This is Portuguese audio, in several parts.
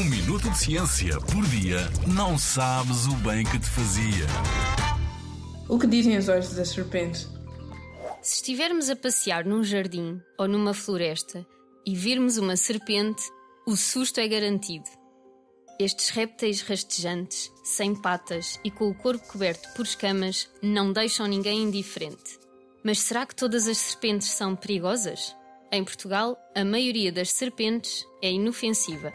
Um minuto de ciência por dia não sabes o bem que te fazia. O que dizem os olhos das serpentes? Se estivermos a passear num jardim ou numa floresta e virmos uma serpente, o susto é garantido. Estes répteis rastejantes, sem patas e com o corpo coberto por escamas, não deixam ninguém indiferente. Mas será que todas as serpentes são perigosas? Em Portugal, a maioria das serpentes é inofensiva.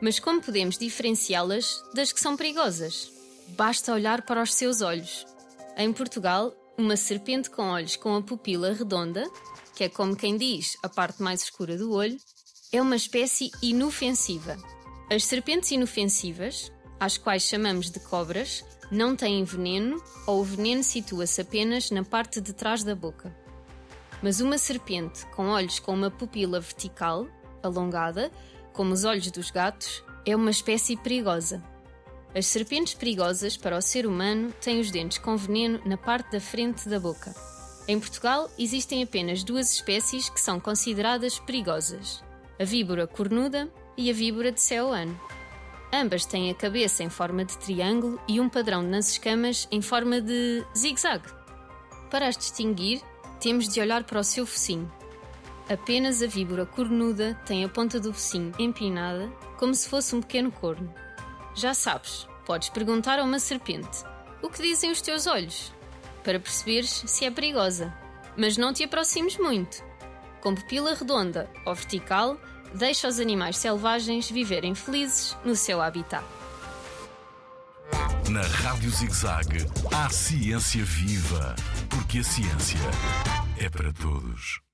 Mas como podemos diferenciá-las das que são perigosas? Basta olhar para os seus olhos. Em Portugal, uma serpente com olhos com a pupila redonda, que é como quem diz a parte mais escura do olho, é uma espécie inofensiva. As serpentes inofensivas, às quais chamamos de cobras, não têm veneno ou o veneno situa-se apenas na parte de trás da boca. Mas uma serpente com olhos com uma pupila vertical, alongada, como os olhos dos gatos, é uma espécie perigosa. As serpentes perigosas para o ser humano têm os dentes com veneno na parte da frente da boca. Em Portugal existem apenas duas espécies que são consideradas perigosas: a víbora cornuda e a víbora de Ceoane. Ambas têm a cabeça em forma de triângulo e um padrão nas escamas em forma de zigue-zague. Para as distinguir, temos de olhar para o seu focinho. Apenas a víbora cornuda tem a ponta do focinho empinada, como se fosse um pequeno corno. Já sabes, podes perguntar a uma serpente: O que dizem os teus olhos? Para perceberes se é perigosa. Mas não te aproximes muito. Com pupila redonda ou vertical, deixa os animais selvagens viverem felizes no seu habitat. Na Rádio ZigZag, há ciência viva, porque a ciência é para todos.